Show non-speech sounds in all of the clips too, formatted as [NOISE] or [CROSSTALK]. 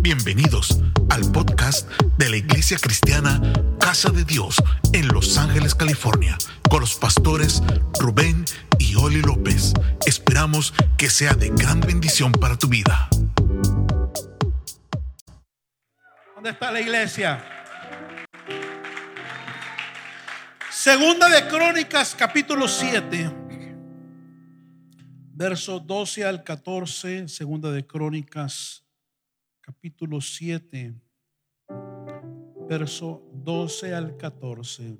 Bienvenidos al podcast de la Iglesia Cristiana Casa de Dios en Los Ángeles, California, con los pastores Rubén y Oli López. Esperamos que sea de gran bendición para tu vida. ¿Dónde está la iglesia? Segunda de Crónicas, capítulo 7, verso 12 al 14. Segunda de Crónicas, capítulo 7, verso 12 al 14.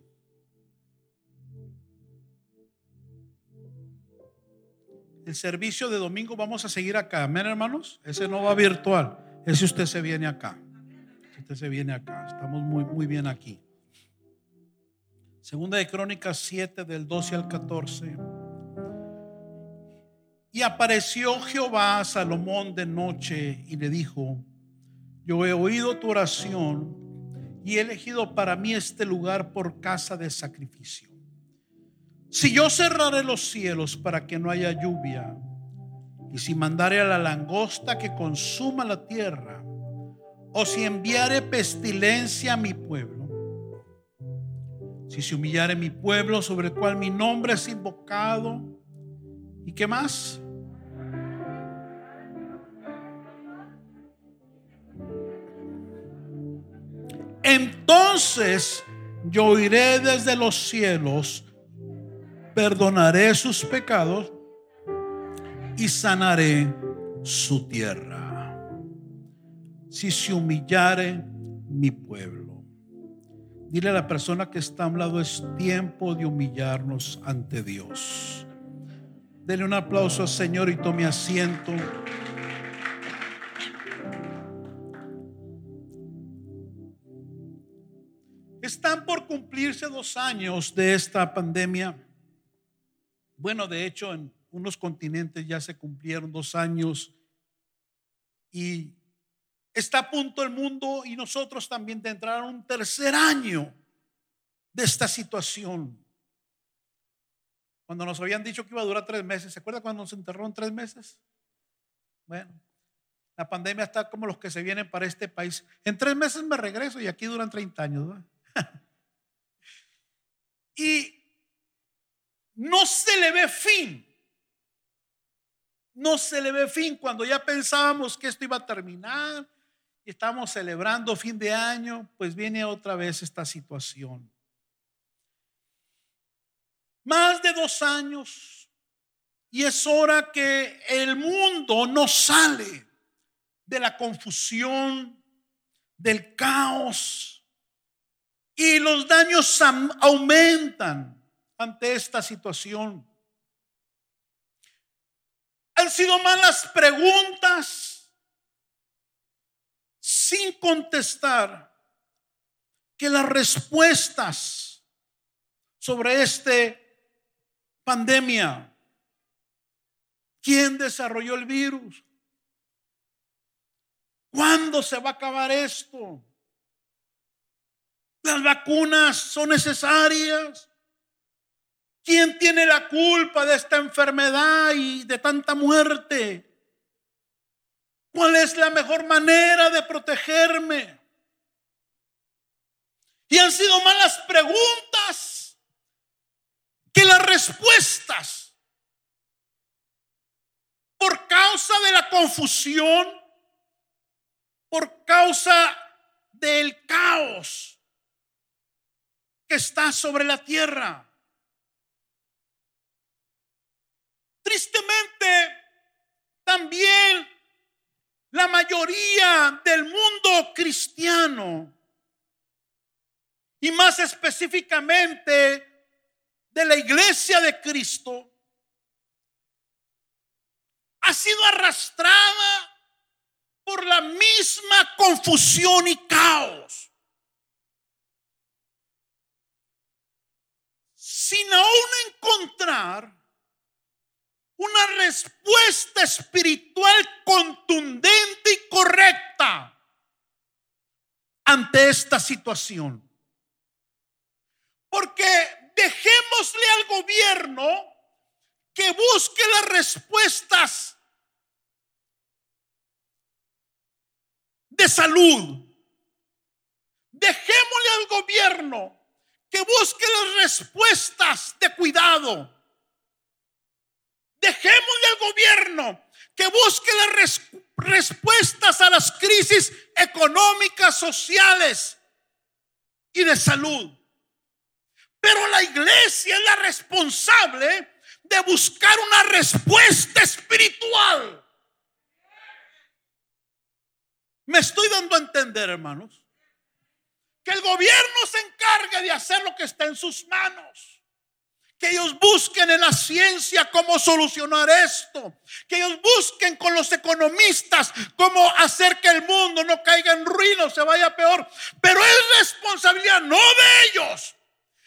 El servicio de domingo vamos a seguir acá, amén hermanos. Ese no va virtual, ese usted se viene acá. Usted se viene acá, estamos muy, muy bien aquí. Segunda de Crónicas 7 del 12 al 14. Y apareció Jehová a Salomón de noche y le dijo, yo he oído tu oración y he elegido para mí este lugar por casa de sacrificio. Si yo cerraré los cielos para que no haya lluvia, y si mandare a la langosta que consuma la tierra, o si enviare pestilencia a mi pueblo, si se humillare mi pueblo sobre el cual mi nombre es invocado, ¿y qué más? Entonces yo iré desde los cielos, perdonaré sus pecados y sanaré su tierra. Si se humillare mi pueblo. Dile a la persona que está a un lado, es tiempo de humillarnos ante Dios. Dele un aplauso al Señor y tome asiento. Están por cumplirse dos años de esta pandemia. Bueno, de hecho, en unos continentes ya se cumplieron dos años y está a punto el mundo y nosotros también de entrar a un tercer año de esta situación. Cuando nos habían dicho que iba a durar tres meses, ¿se acuerda cuando nos enterraron tres meses? Bueno, la pandemia está como los que se vienen para este país. En tres meses me regreso y aquí duran 30 años. [LAUGHS] y no se le ve fin. No se le ve fin cuando ya pensábamos que esto iba a terminar y estamos celebrando fin de año, pues viene otra vez esta situación. Más de dos años y es hora que el mundo no sale de la confusión, del caos y los daños aumentan ante esta situación. Han sido malas preguntas sin contestar que las respuestas sobre este pandemia, ¿quién desarrolló el virus? ¿Cuándo se va a acabar esto? ¿Las vacunas son necesarias? ¿Quién tiene la culpa de esta enfermedad y de tanta muerte? ¿Cuál es la mejor manera de protegerme? Y han sido malas preguntas que las respuestas por causa de la confusión, por causa del caos que está sobre la tierra. Tristemente, también la mayoría del mundo cristiano, y más específicamente de la iglesia de Cristo, ha sido arrastrada por la misma confusión y caos. Sin aún encontrar una respuesta espiritual contundente y correcta ante esta situación. Porque dejémosle al gobierno que busque las respuestas de salud. Dejémosle al gobierno que busque las respuestas de cuidado. Dejémosle al gobierno que busque las respuestas a las crisis económicas, sociales y de salud. Pero la iglesia es la responsable de buscar una respuesta espiritual. Me estoy dando a entender, hermanos, que el gobierno se encargue de hacer lo que está en sus manos que ellos busquen en la ciencia cómo solucionar esto, que ellos busquen con los economistas cómo hacer que el mundo no caiga en ruina se vaya peor. Pero es responsabilidad no de ellos,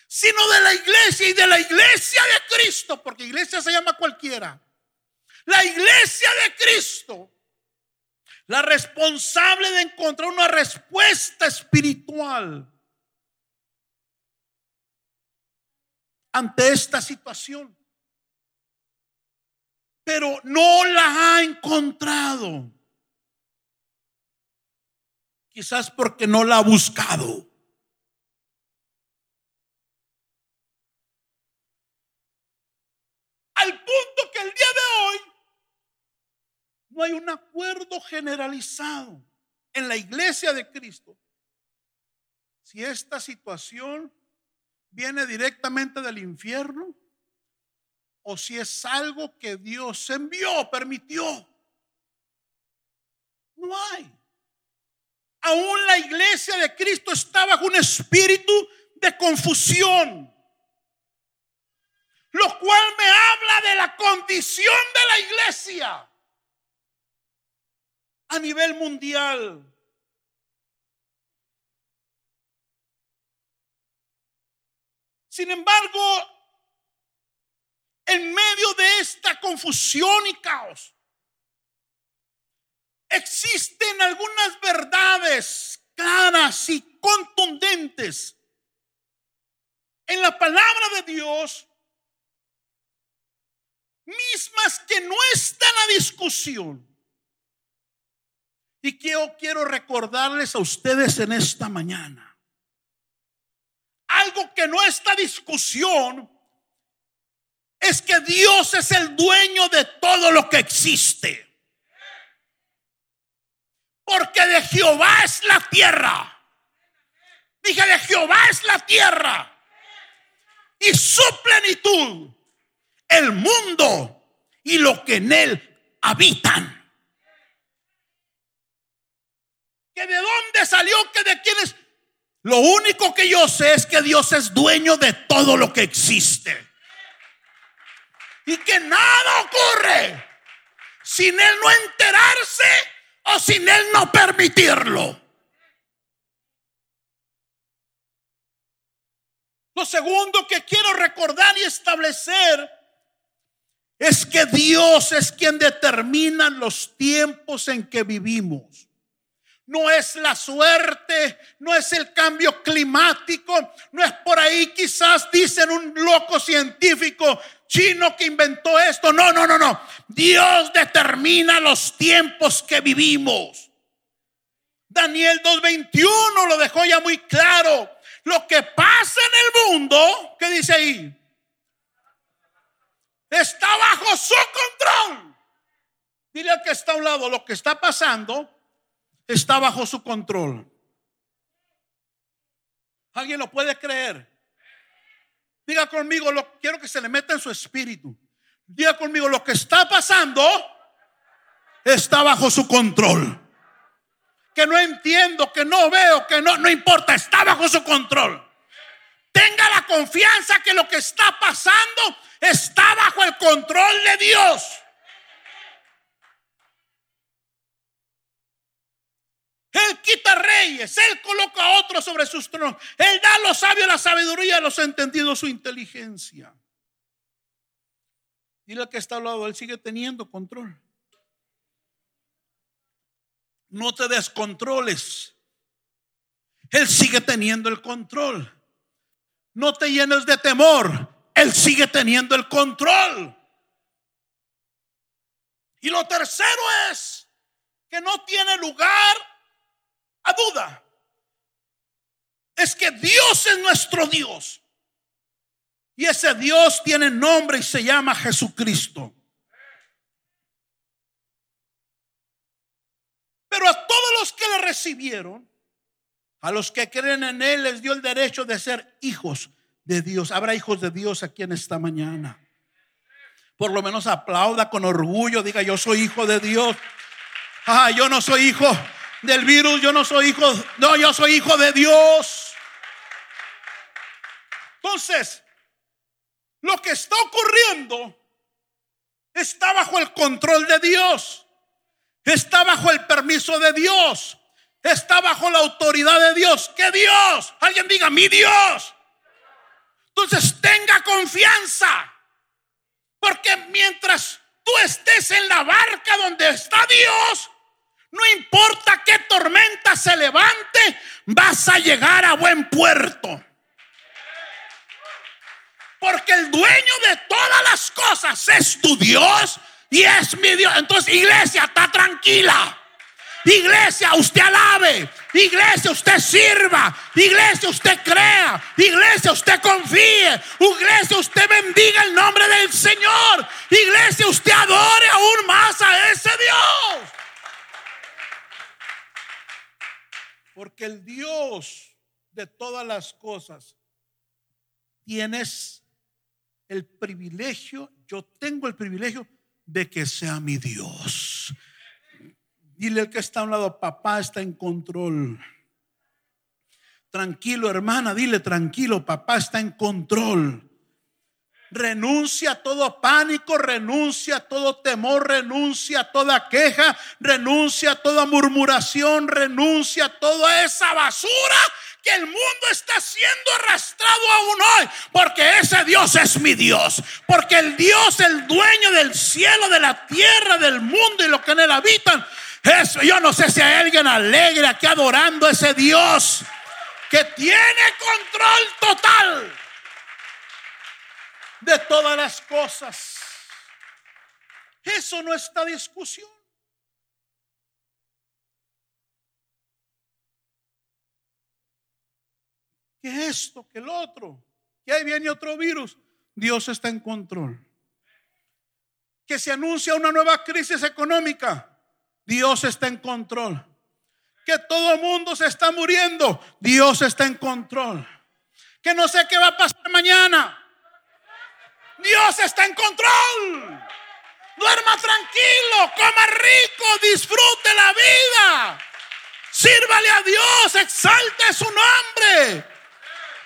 sino de la iglesia y de la iglesia de Cristo, porque iglesia se llama cualquiera. La iglesia de Cristo, la responsable de encontrar una respuesta espiritual ante esta situación. Pero no la ha encontrado. Quizás porque no la ha buscado. Al punto que el día de hoy no hay un acuerdo generalizado en la iglesia de Cristo. Si esta situación viene directamente del infierno o si es algo que Dios envió, permitió. No hay. Aún la iglesia de Cristo está bajo un espíritu de confusión, lo cual me habla de la condición de la iglesia a nivel mundial. Sin embargo, en medio de esta confusión y caos, existen algunas verdades claras y contundentes en la palabra de Dios, mismas que no están a discusión. Y que yo quiero recordarles a ustedes en esta mañana algo que no está discusión es que Dios es el dueño de todo lo que existe. Porque de Jehová es la tierra. Dije, de Jehová es la tierra. Y su plenitud, el mundo y lo que en él habitan. ¿Que de dónde salió? ¿Que de quiénes? Lo único que yo sé es que Dios es dueño de todo lo que existe. Y que nada ocurre sin Él no enterarse o sin Él no permitirlo. Lo segundo que quiero recordar y establecer es que Dios es quien determina los tiempos en que vivimos no es la suerte, no es el cambio climático, no es por ahí quizás dicen un loco científico chino que inventó esto. No, no, no, no. Dios determina los tiempos que vivimos. Daniel 2.21 lo dejó ya muy claro. Lo que pasa en el mundo, ¿qué dice ahí? Está bajo su control. Dile al que está a un lado, lo que está pasando está bajo su control. ¿Alguien lo puede creer? Diga conmigo, lo, quiero que se le meta en su espíritu. Diga conmigo, lo que está pasando está bajo su control. Que no entiendo, que no veo, que no, no importa, está bajo su control. Tenga la confianza que lo que está pasando está bajo el control de Dios. Él quita reyes, Él coloca a otros sobre sus tronos. Él da a los sabios la sabiduría, a los entendidos su inteligencia. Y lo que está al lado, Él sigue teniendo control. No te descontroles. Él sigue teniendo el control. No te llenes de temor. Él sigue teniendo el control. Y lo tercero es que no tiene lugar duda es que Dios es nuestro Dios. Y ese Dios tiene nombre y se llama Jesucristo. Pero a todos los que le recibieron, a los que creen en Él, les dio el derecho de ser hijos de Dios. Habrá hijos de Dios aquí en esta mañana. Por lo menos aplauda con orgullo, diga yo soy hijo de Dios. Ah, yo no soy hijo del virus, yo no soy hijo, no, yo soy hijo de Dios. Entonces, lo que está ocurriendo está bajo el control de Dios, está bajo el permiso de Dios, está bajo la autoridad de Dios. ¿Qué Dios? Alguien diga, mi Dios. Entonces tenga confianza, porque mientras tú estés en la barca donde está Dios, no importa qué tormenta se levante, vas a llegar a buen puerto. Porque el dueño de todas las cosas es tu Dios y es mi Dios. Entonces, iglesia, está tranquila. Iglesia, usted alabe. Iglesia, usted sirva. Iglesia, usted crea. Iglesia, usted confíe. Iglesia, usted bendiga el nombre del Señor. Iglesia, usted adore aún más a ese Dios. Porque el Dios de todas las cosas tienes el privilegio, yo tengo el privilegio de que sea mi Dios. Dile que está a un lado, papá está en control. Tranquilo, hermana, dile tranquilo, papá está en control. Renuncia a todo pánico, renuncia a todo temor, renuncia a toda queja, renuncia a toda murmuración, renuncia a toda esa basura que el mundo está siendo arrastrado aún hoy, porque ese Dios es mi Dios, porque el Dios, el dueño del cielo, de la tierra, del mundo y lo que en él habitan, es, yo no sé si hay alguien alegre aquí adorando a ese Dios que tiene control total de todas las cosas. Eso no está discusión. que esto, que el otro, que ahí viene otro virus. Dios está en control. Que se anuncia una nueva crisis económica. Dios está en control. Que todo mundo se está muriendo. Dios está en control. Que no sé qué va a pasar mañana. Dios está en control. Duerma tranquilo, coma rico, disfrute la vida. Sírvale a Dios, exalte su nombre.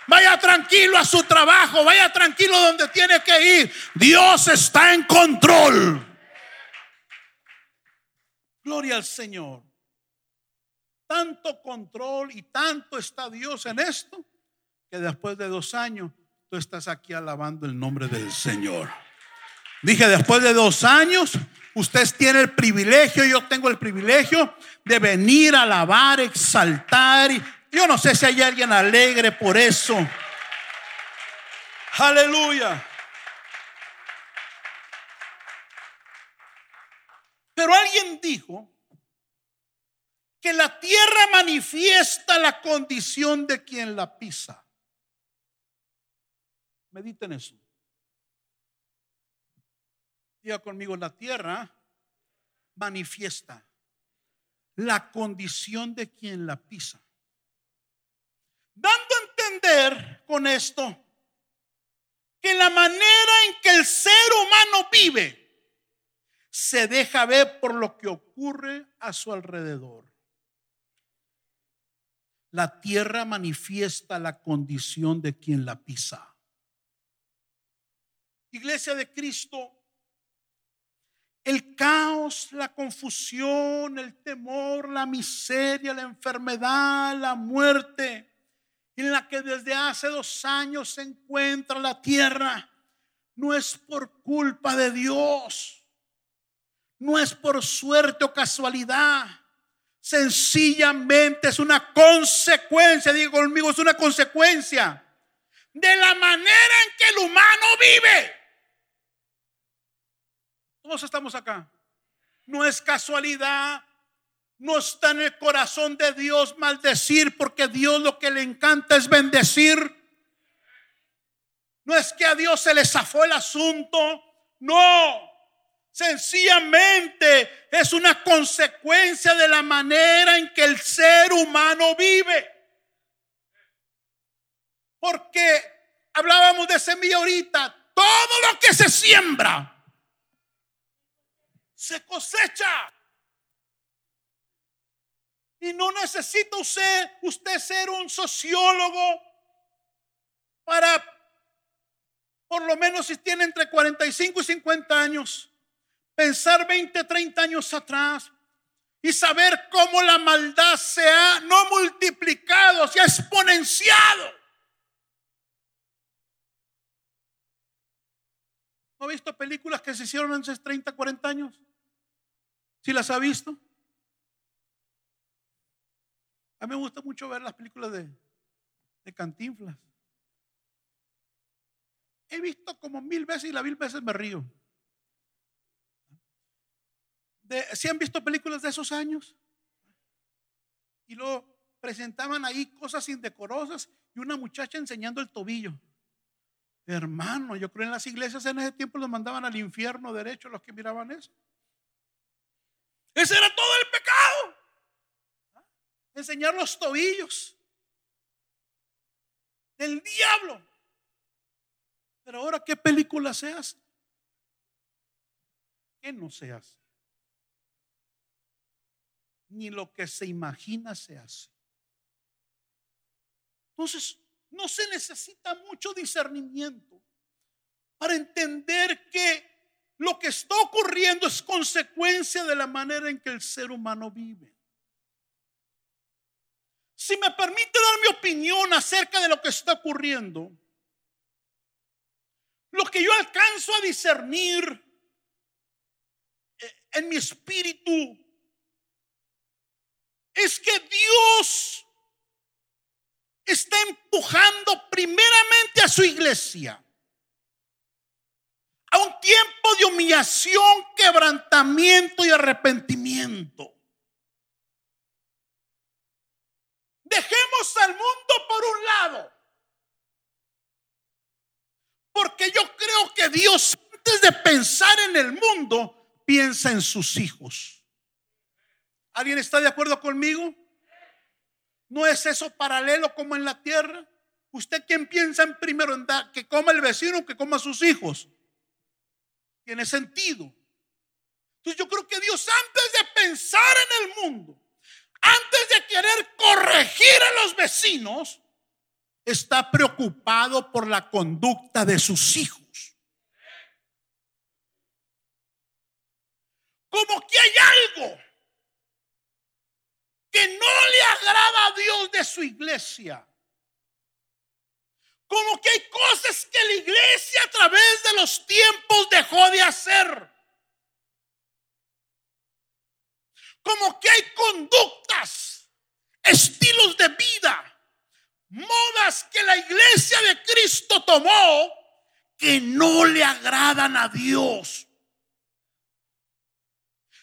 Vaya tranquilo a su trabajo, vaya tranquilo donde tiene que ir. Dios está en control. Gloria al Señor. Tanto control y tanto está Dios en esto que después de dos años estás aquí alabando el nombre del Señor. Dije, después de dos años, usted tiene el privilegio, yo tengo el privilegio de venir a alabar, exaltar y yo no sé si hay alguien alegre por eso. Aleluya. Pero alguien dijo que la tierra manifiesta la condición de quien la pisa. Mediten eso. Diga conmigo, la tierra manifiesta la condición de quien la pisa dando a entender con esto que la manera en que el ser humano vive se deja ver por lo que ocurre a su alrededor. La tierra manifiesta la condición de quien la pisa. Iglesia de Cristo, el caos, la confusión, el temor, la miseria, la enfermedad, la muerte, en la que desde hace dos años se encuentra la tierra, no es por culpa de Dios, no es por suerte o casualidad, sencillamente es una consecuencia, digo conmigo, es una consecuencia de la manera en que el humano vive. Todos estamos acá. No es casualidad, No está en el corazón de Dios maldecir porque Dios lo que le encanta es bendecir. No es que a Dios se le zafó el asunto. No. Sencillamente es una consecuencia de la manera en que el ser humano vive. Porque hablábamos de semilla ahorita. Todo lo que se siembra se cosecha. Y no necesita usted, ser un sociólogo para, por lo menos si tiene entre 45 y 50 años, pensar 20, 30 años atrás y saber cómo la maldad se ha no multiplicado, se ha exponenciado. ¿No ha visto películas que se hicieron hace 30, 40 años? ¿Sí las ha visto? A mí me gusta mucho ver las películas de, de Cantinflas. He visto como mil veces y la mil veces me río. ¿Si han visto películas de esos años? Y lo presentaban ahí cosas indecorosas y una muchacha enseñando el tobillo. Hermano, yo creo en las iglesias en ese tiempo los mandaban al infierno derecho los que miraban eso. Ese era todo el pecado. Enseñar los tobillos del diablo. Pero ahora, ¿qué película se hace? ¿Qué no se hace? Ni lo que se imagina se hace. Entonces, no se necesita mucho discernimiento para entender que lo que está ocurriendo es consecuencia de la manera en que el ser humano vive. Si me permite dar mi opinión acerca de lo que está ocurriendo, lo que yo alcanzo a discernir eh, en mi espíritu es que Dios está empujando primeramente a su iglesia a un tiempo de humillación, quebrantamiento y arrepentimiento. Dejemos al mundo por un lado. Porque yo creo que Dios, antes de pensar en el mundo, piensa en sus hijos. ¿Alguien está de acuerdo conmigo? ¿No es eso paralelo como en la tierra? ¿Usted quién piensa en primero en que coma el vecino que coma sus hijos? Tiene sentido. Entonces yo creo que Dios antes de pensar en el mundo, antes de querer corregir a los vecinos, está preocupado por la conducta de sus hijos. Como que hay algo que no le agrada a Dios de su iglesia. Como que hay cosas que la iglesia a través de los tiempos dejó de hacer. Como que hay conductas, estilos de vida, modas que la iglesia de Cristo tomó que no le agradan a Dios.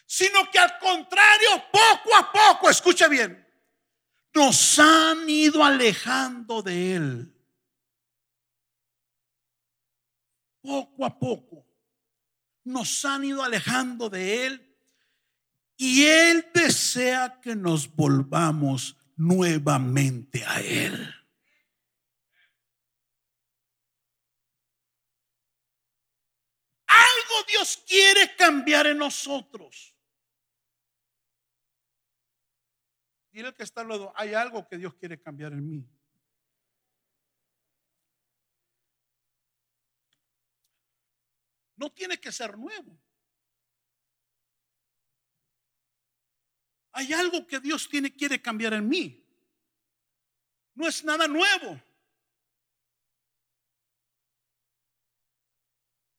Sino que al contrario, poco a poco, escucha bien, nos han ido alejando de Él. Poco a poco nos han ido alejando de Él y Él desea que nos volvamos nuevamente a Él. Algo Dios quiere cambiar en nosotros. Dile que está lado, hay algo que Dios quiere cambiar en mí. No tiene que ser nuevo. Hay algo que Dios tiene, quiere cambiar en mí. No es nada nuevo.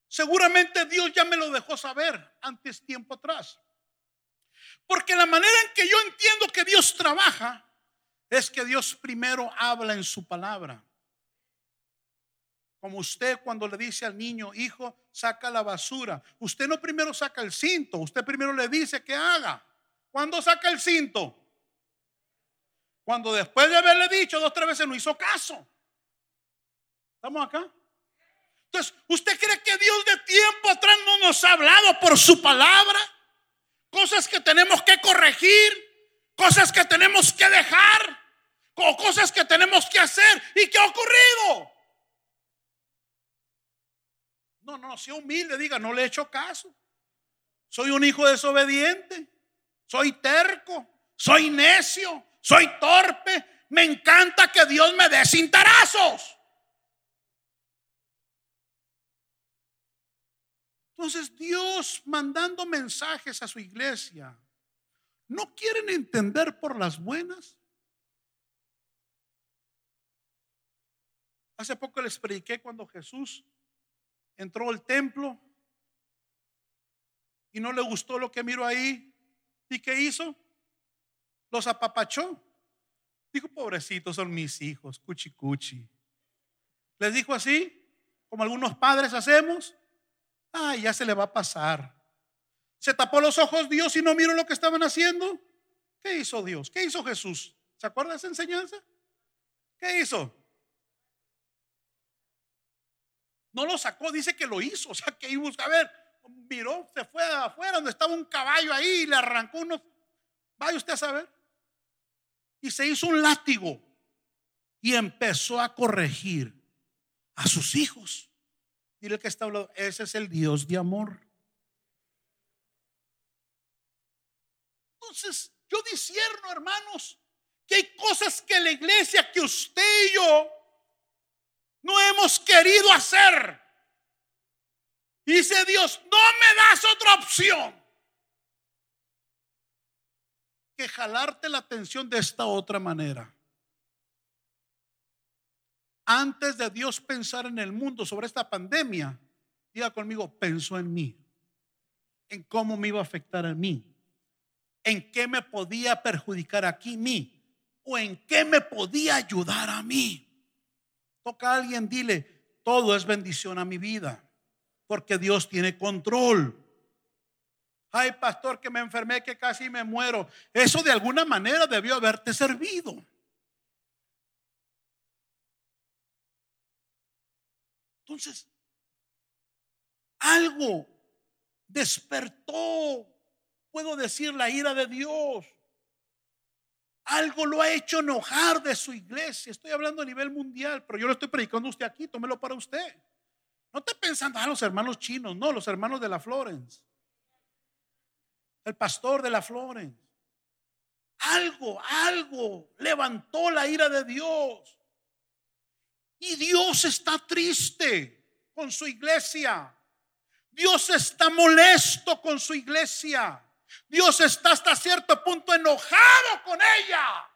Seguramente Dios ya me lo dejó saber antes tiempo atrás. Porque la manera en que yo entiendo que Dios trabaja es que Dios primero habla en su palabra. Como usted cuando le dice al niño, hijo, saca la basura. Usted no primero saca el cinto, usted primero le dice que haga. ¿Cuándo saca el cinto? Cuando después de haberle dicho dos o tres veces no hizo caso. ¿Estamos acá? Entonces, ¿usted cree que Dios de tiempo atrás no nos ha hablado por su palabra? Cosas que tenemos que corregir, cosas que tenemos que dejar, o cosas que tenemos que hacer. ¿Y qué ha ocurrido? No, no, sea humilde, diga, no le he hecho caso. Soy un hijo desobediente, soy terco, soy necio, soy torpe. Me encanta que Dios me dé cintarazos. Entonces Dios mandando mensajes a su iglesia, ¿no quieren entender por las buenas? Hace poco les prediqué cuando Jesús entró al templo y no le gustó lo que miró ahí. ¿Y qué hizo? Los apapachó. Dijo, pobrecitos son mis hijos, cuchi cuchi. Les dijo así, como algunos padres hacemos. Ay, ya se le va a pasar. Se tapó los ojos Dios y no miró lo que estaban haciendo. ¿Qué hizo Dios? ¿Qué hizo Jesús? ¿Se acuerda esa enseñanza? ¿Qué hizo? No lo sacó, dice que lo hizo. [LAUGHS] O sea, que iba a ver, miró, se fue afuera donde estaba un caballo ahí y le arrancó uno. Vaya usted a saber. Y se hizo un látigo y empezó a corregir a sus hijos. Dile que está hablando, ese es el Dios de amor. Entonces, yo discierno, hermanos, que hay cosas que la iglesia, que usted y yo no hemos querido hacer. Dice Dios, no me das otra opción que jalarte la atención de esta otra manera. Antes de Dios pensar en el mundo sobre esta pandemia, diga conmigo, pensó en mí, en cómo me iba a afectar a mí, en qué me podía perjudicar aquí mí, o en qué me podía ayudar a mí. Toca a alguien, dile, todo es bendición a mi vida, porque Dios tiene control. Ay, pastor, que me enfermé, que casi me muero. Eso de alguna manera debió haberte servido. Entonces, algo despertó, puedo decir, la ira de Dios. Algo lo ha hecho enojar de su iglesia. Estoy hablando a nivel mundial, pero yo lo estoy predicando a usted aquí, tómelo para usted. No esté pensando, ah, los hermanos chinos, no, los hermanos de la Florence. El pastor de la Florence. Algo, algo levantó la ira de Dios. Y Dios está triste con su iglesia. Dios está molesto con su iglesia. Dios está hasta cierto punto enojado con ella.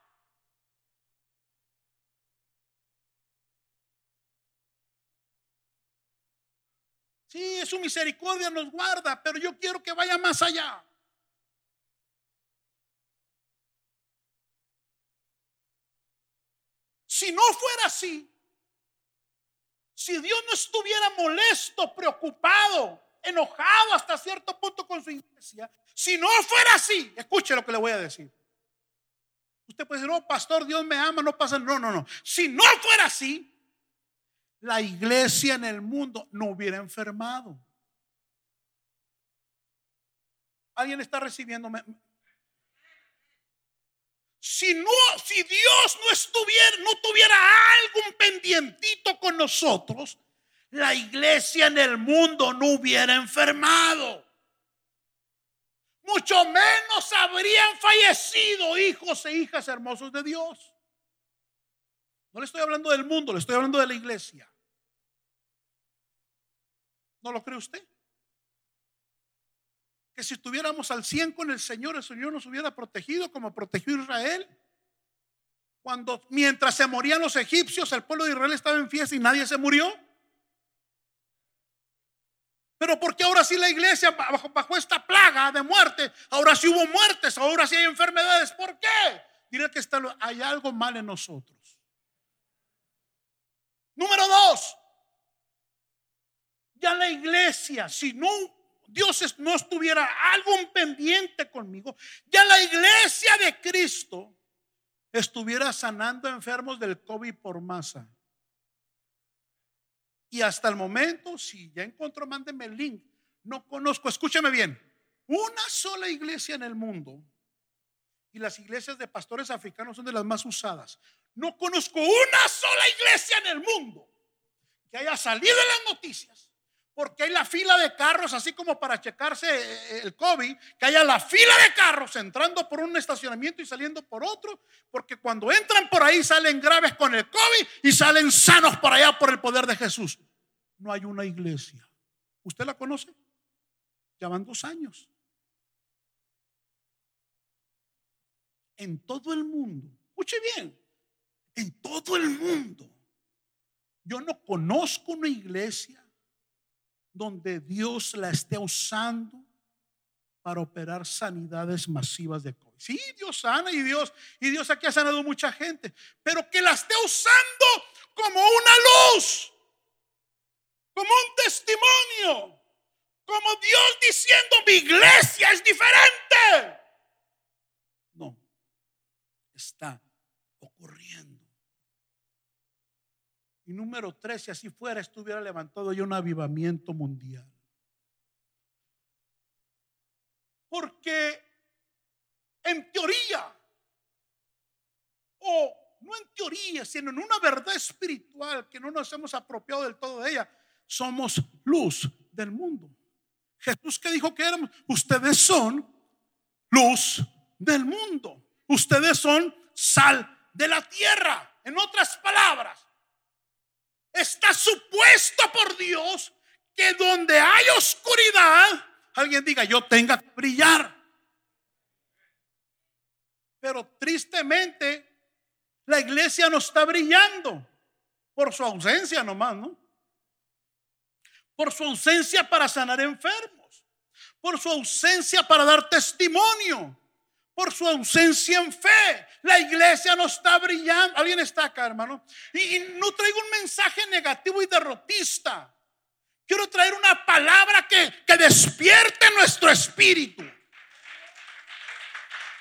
Sí, su misericordia nos guarda, pero yo quiero que vaya más allá. Si no fuera así, si Dios no estuviera molesto, preocupado, enojado hasta cierto punto con su iglesia, si no fuera así, escuche lo que le voy a decir. Usted puede decir, no, pastor, Dios me ama, no pasa. No, no, no. Si no fuera así, la iglesia en el mundo no hubiera enfermado. ¿Alguien está recibiéndome? Si no, si Dios no estuviera, no tuviera algún pendientito con nosotros, la iglesia en el mundo no hubiera enfermado mucho menos habrían fallecido hijos e hijas hermosos de Dios. No le estoy hablando del mundo, le estoy hablando de la iglesia. ¿No lo cree usted? Que si estuviéramos al 100 con el Señor, el Señor nos hubiera protegido como protegió Israel. Cuando mientras se morían los egipcios, el pueblo de Israel estaba en fiesta y nadie se murió. Pero porque ahora sí la iglesia bajo, esta plaga de muerte, ahora sí hubo muertes, ahora sí hay enfermedades. ¿Por qué? Diré que está, hay algo mal en nosotros. Número dos, ya la iglesia, si no, Dios no estuviera algún pendiente conmigo, ya la iglesia de Cristo estuviera sanando enfermos del COVID por masa. Y hasta el momento, si ya encontró, mándeme el link. No conozco, escúcheme bien, una sola iglesia en el mundo, y las iglesias de pastores africanos son de las más usadas. No conozco una sola iglesia en el mundo que haya salido en las noticias porque hay la fila de carros, así como para checarse eh, el COVID, que haya la fila de carros entrando por un estacionamiento y saliendo por otro, porque cuando entran por ahí salen graves con el COVID y salen sanos por allá por el poder de Jesús. No hay una iglesia. ¿Usted la conoce? Ya van dos años. En todo el mundo, escuche bien, en todo el mundo, yo no conozco una iglesia donde Dios la esté usando para operar sanidades masivas de COVID. Sí, Dios sana y Dios, y Dios aquí ha sanado mucha gente, pero que la esté usando como una luz, como un testimonio, como Dios diciendo, mi iglesia es diferente. No, está ocurriendo. Y número tres, si así fuera, estuviera levantado ya un avivamiento mundial. Porque en teoría, o no en teoría, sino en una verdad espiritual que no nos hemos apropiado del todo de ella, somos luz del mundo. Jesús que dijo que éramos, ustedes son luz del mundo. Ustedes son sal de la tierra. En otras palabras, está supuesto por Dios que donde hay oscuridad, alguien diga, yo tenga que brillar. Pero tristemente, la iglesia no está brillando por su ausencia nomás, ¿no? Por su ausencia para sanar enfermos, por su ausencia para dar testimonio, por su ausencia en fe. La iglesia no está brillando. Alguien está acá, hermano. Y, no traigo un mensaje negativo y derrotista. Quiero traer una palabra que, que despierte nuestro espíritu.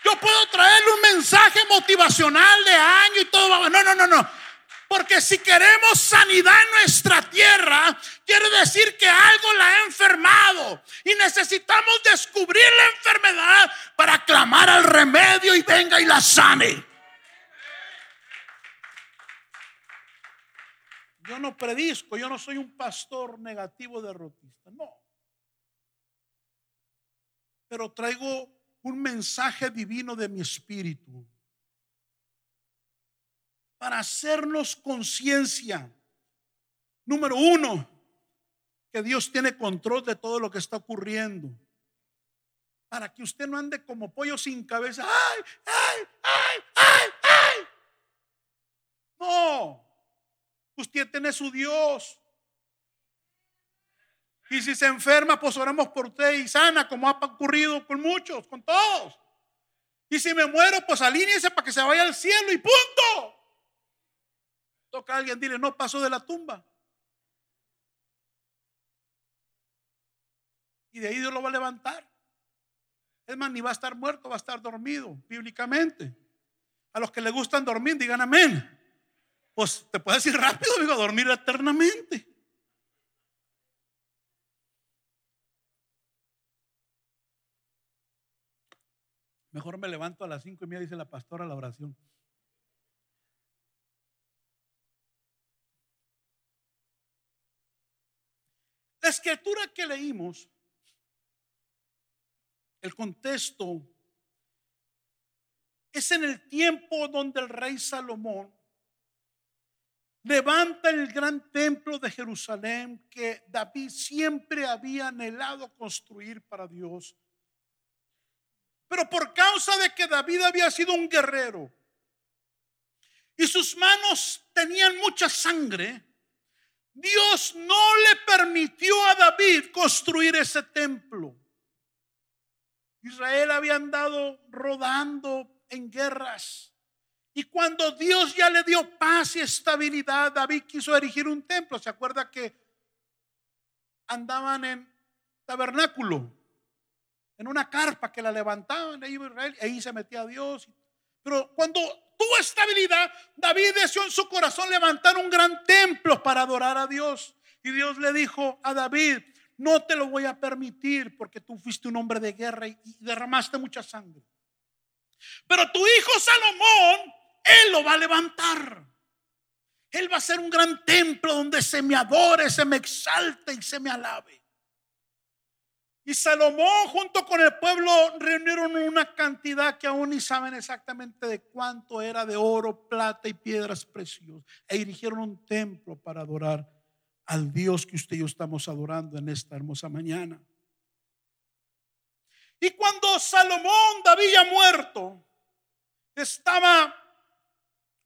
Yo puedo traerle un mensaje motivacional de año y todo. No, no, no, no. Porque si queremos sanidad en nuestra tierra, quiere decir que algo la ha enfermado. Y necesitamos descubrir la enfermedad para clamar al remedio y venga y la sane. Yo no predisco, yo no soy un pastor negativo derrotista, no. Pero traigo un mensaje divino de mi espíritu para hacernos conciencia. Número uno, que Dios tiene control de todo lo que está ocurriendo. Para que usted no ande como pollo sin cabeza. ¡Ay, ay, ay, ay, ay! No. Usted tiene su Dios. Y si se enferma, pues oramos por usted y sana, como ha ocurrido con muchos, con todos. Y si me muero, pues alíñese para que se vaya al cielo y punto. Toca a alguien, dile, no pasó de la tumba. Y de ahí Dios lo va a levantar. Es más, ni va a estar muerto, va a estar dormido, bíblicamente. A los que le gustan dormir, digan amén. Pues te puedes decir rápido, digo, dormir eternamente. Mejor me levanto a las cinco y media, dice la pastora, la oración. La escritura que leímos, el contexto, es en el tiempo donde el rey Salomón levanta el gran templo de Jerusalén que David siempre había anhelado construir para Dios. Pero por causa de que David había sido un guerrero y sus manos tenían mucha sangre, Dios no le permitió a David construir ese templo. Israel había andado rodando en guerras. Y cuando Dios ya le dio paz y estabilidad, David quiso erigir un templo. ¿Se acuerda que andaban en tabernáculo, en una carpa que la levantaban, ahí Israel, ahí se metía Dios. Pero cuando tuvo estabilidad, David deseó en su corazón levantar un gran templo para adorar a Dios. Y Dios le dijo a David, no te lo voy a permitir porque tú fuiste un hombre de guerra y derramaste mucha sangre. Pero tu hijo Salomón, él lo va a levantar. Él va a ser un gran templo donde se me adore, se me exalte y se me alabe. Y Salomón junto con el pueblo reunieron una cantidad que aún ni saben exactamente de cuánto era de oro, plata y piedras preciosas. E erigieron un templo para adorar al Dios que usted y yo estamos adorando en esta hermosa mañana. Y cuando Salomón, David muerto, estaba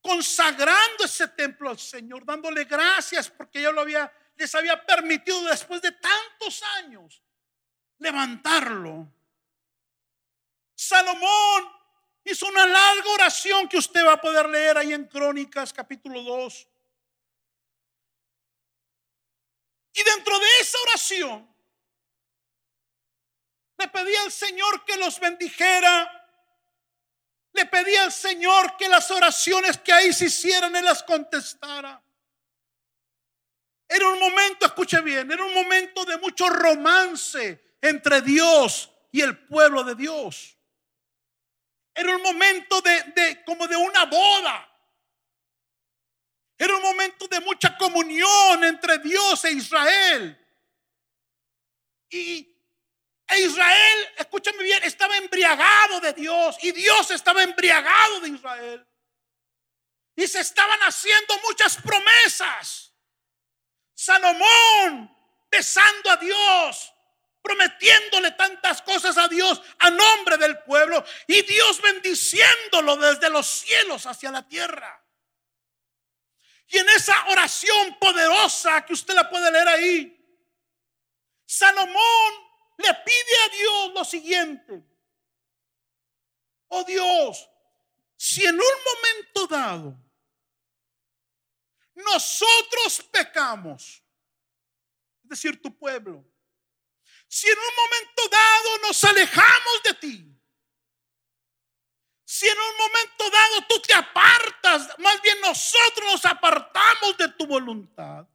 consagrando ese templo al Señor, dándole gracias porque ya lo había, les había permitido después de tantos años levantarlo. Salomón hizo una larga oración que usted va a poder leer ahí en Crónicas capítulo 2. Y dentro de esa oración le pedía al Señor que los bendijera. Le pedía al Señor que las oraciones que ahí se hicieran, Él las contestara. Era un momento, escuche bien, era un momento de mucho romance entre Dios y el pueblo de Dios. Era un momento de, como de una boda. Era un momento de mucha comunión entre Dios e Israel. Y e Israel, escúchame bien, estaba embriagado de Dios y Dios estaba embriagado de Israel. Y se estaban haciendo muchas promesas. Salomón besando a Dios, prometiéndole tantas cosas a Dios a nombre del pueblo y Dios bendiciéndolo desde los cielos hacia la tierra. Y en esa oración poderosa que usted la puede leer ahí, Salomón le pide a Dios lo siguiente. Oh Dios, si en un momento dado nosotros pecamos, es decir, tu pueblo, si en un momento dado nos alejamos de ti, si en un momento dado tú te apartas, más bien nosotros nos apartamos de tu voluntad,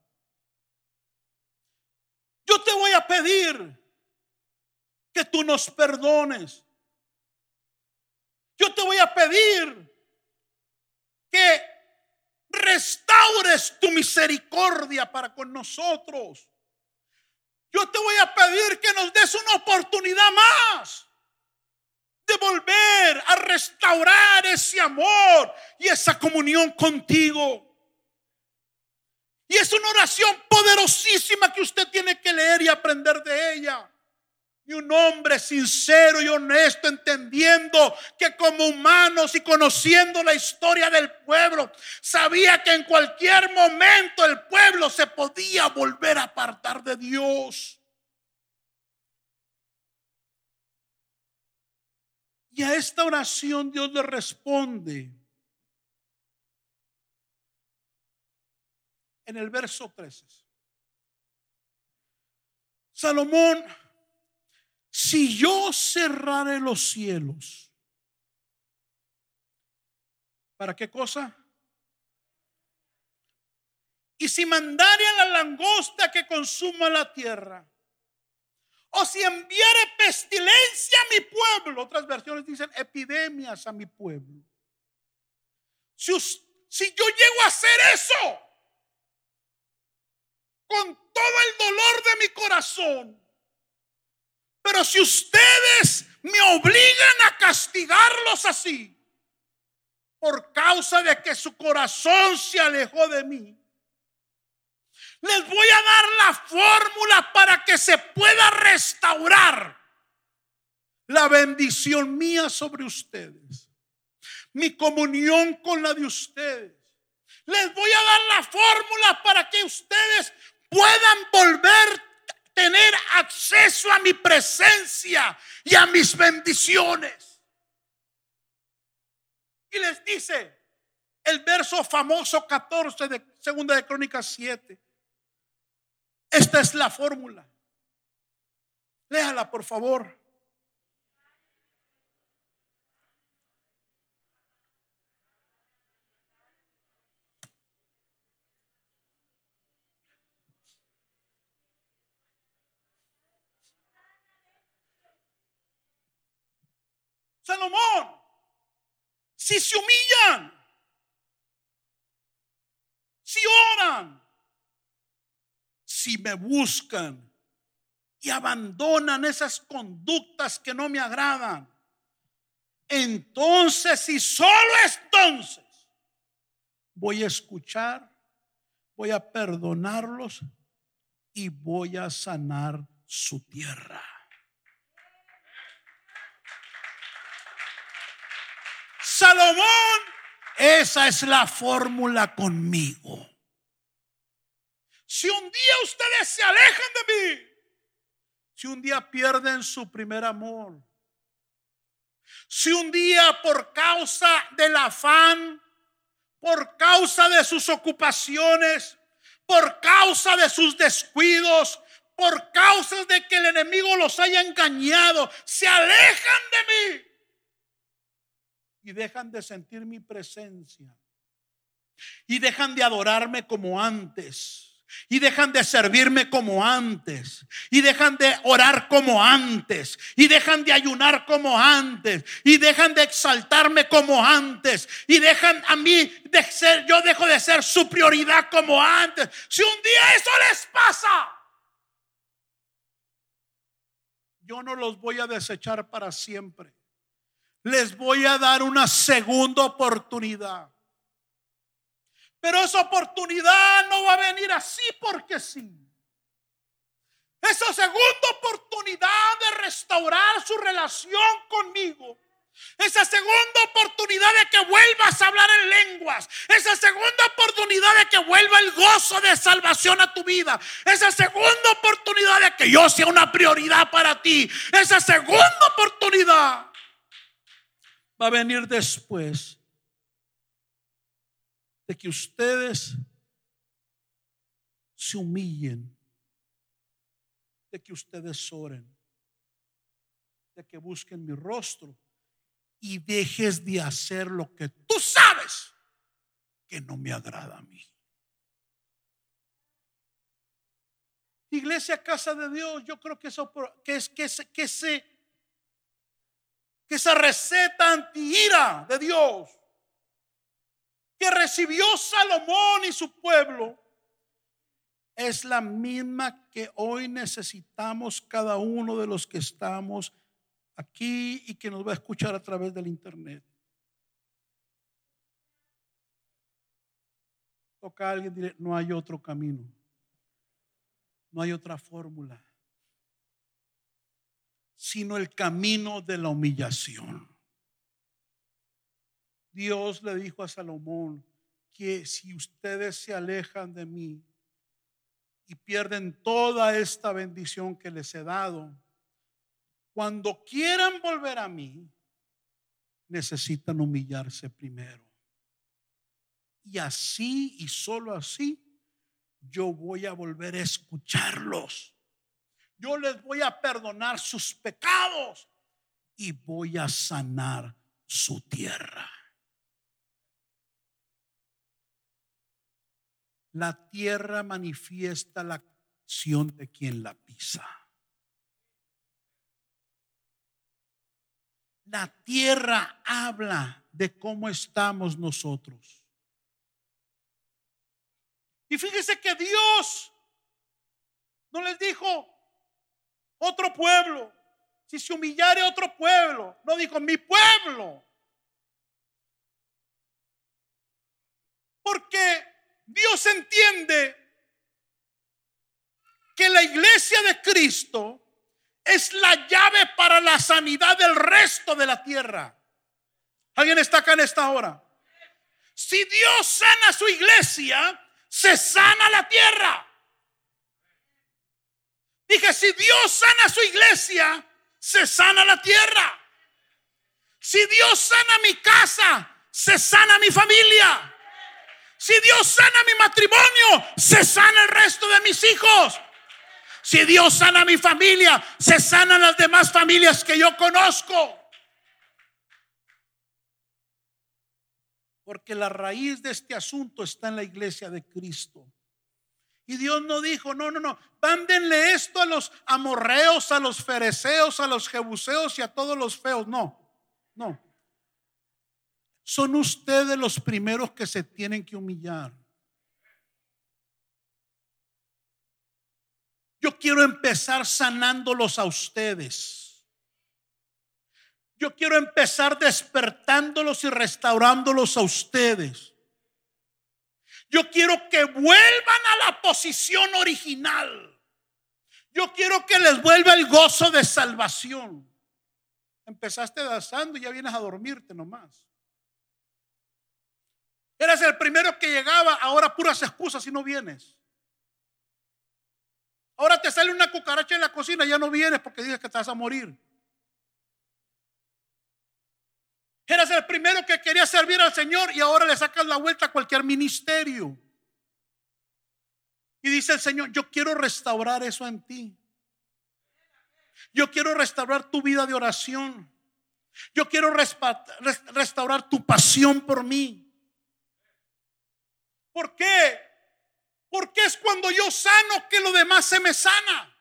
yo te voy a pedir que tú nos perdones. Yo te voy a pedir que restaures tu misericordia para con nosotros. Yo te voy a pedir que nos des una oportunidad más de volver a restaurar ese amor y esa comunión contigo. Y es una oración poderosísima que usted tiene que leer y aprender de ella. Y un hombre sincero y honesto, entendiendo que como humanos y conociendo la historia del pueblo, sabía que en cualquier momento el pueblo se podía volver a apartar de Dios. Y a esta oración Dios le responde en el verso 13. Salomón si yo cerrare los cielos, ¿para qué cosa? Y si mandare a la langosta que consuma la tierra, o si enviare pestilencia a mi pueblo, otras versiones dicen epidemias a mi pueblo. Si, si yo llego a hacer eso, con todo el dolor de mi corazón, pero si ustedes me obligan a castigarlos así, por causa de que su corazón se alejó de mí, les voy a dar la fórmula para que se pueda restaurar la bendición mía sobre ustedes, mi comunión con la de ustedes. Les voy a dar la fórmula para que ustedes puedan volver tener acceso a mi presencia y a mis bendiciones. Y les dice el verso famoso 14 de segunda de Crónicas 7. Esta es la fórmula. Léala, por favor. Salomón, si se humillan, si oran, si me buscan y abandonan esas conductas que no me agradan, entonces y solo entonces voy a escuchar, voy a perdonarlos y voy a sanar su tierra. Salomón, esa es la fórmula conmigo. Si un día ustedes se alejan de mí, si un día pierden su primer amor, si un día por causa del afán, por causa de sus ocupaciones, por causa de sus descuidos, por causa de que el enemigo los haya engañado, se alejan de mí y dejan de sentir mi presencia y dejan de adorarme como antes. Y dejan de servirme como antes. Y dejan de orar como antes. Y dejan de ayunar como antes. Y dejan de exaltarme como antes. Y dejan a mí de ser, yo dejo de ser su prioridad como antes. Si un día eso les pasa, yo no los voy a desechar para siempre les voy a dar una segunda oportunidad. Pero esa oportunidad no va a venir así porque sí. Esa segunda oportunidad de restaurar su relación conmigo. Esa segunda oportunidad de que vuelvas a hablar en lenguas. Esa segunda oportunidad de que vuelva el gozo de salvación a tu vida. Esa segunda oportunidad de que yo sea una prioridad para ti. Esa segunda oportunidad va a venir después de que ustedes se humillen, de que ustedes oren, de que busquen mi rostro y dejes de hacer lo que tú sabes que no me agrada a mí. Iglesia, casa de Dios, yo creo que eso que es que se, que se que esa receta anti-ira de Dios que recibió Salomón y su pueblo es la misma que hoy necesitamos cada uno de los que estamos aquí y que nos va a escuchar a través del internet. Toca a alguien y no hay otro camino, no hay otra fórmula sino el camino de la humillación. Dios le dijo a Salomón que si ustedes se alejan de mí y pierden toda esta bendición que les he dado, cuando quieran volver a mí, necesitan humillarse primero. Y así y solo así, yo voy a volver a escucharlos yo les voy a perdonar sus pecados y voy a sanar su tierra. La tierra manifiesta la acción de quien la pisa. La tierra habla de cómo estamos nosotros. Y fíjese que Dios no les dijo, otro pueblo. Si se humillare otro pueblo. No dijo mi pueblo. Porque Dios entiende que la iglesia de Cristo es la llave para la sanidad del resto de la tierra. ¿Alguien está acá en esta hora? Si Dios sana su iglesia, se sana la tierra. Dije, si Dios sana su iglesia, se sana la tierra. Si Dios sana mi casa, se sana mi familia. Si Dios sana mi matrimonio, se sana el resto de mis hijos. Si Dios sana mi familia, se sanan las demás familias que yo conozco. Porque la raíz de este asunto está en la iglesia de Cristo. Y Dios no dijo, no, no, no, mándenle esto a los amorreos, a los fereceos, a los jebuseos y a todos los feos. No, no. Son ustedes los primeros que se tienen que humillar. Yo quiero empezar sanándolos a ustedes. Yo quiero empezar despertándolos y restaurándolos a ustedes. Yo quiero que vuelvan a la posición original. Yo quiero que les vuelva el gozo de salvación. Empezaste danzando y ya vienes a dormirte nomás. Eres el primero que llegaba, ahora puras excusas y no vienes. Ahora te sale una cucaracha en la cocina, ya no vienes porque dices que te vas a morir. Eras el primero que quería servir al Señor y ahora le sacas la vuelta a cualquier ministerio. Y dice el Señor, yo quiero restaurar eso en ti. Yo quiero restaurar tu vida de oración. Yo quiero restaurar tu pasión por mí. ¿Por qué? Porque es cuando yo sano que lo demás se me sana.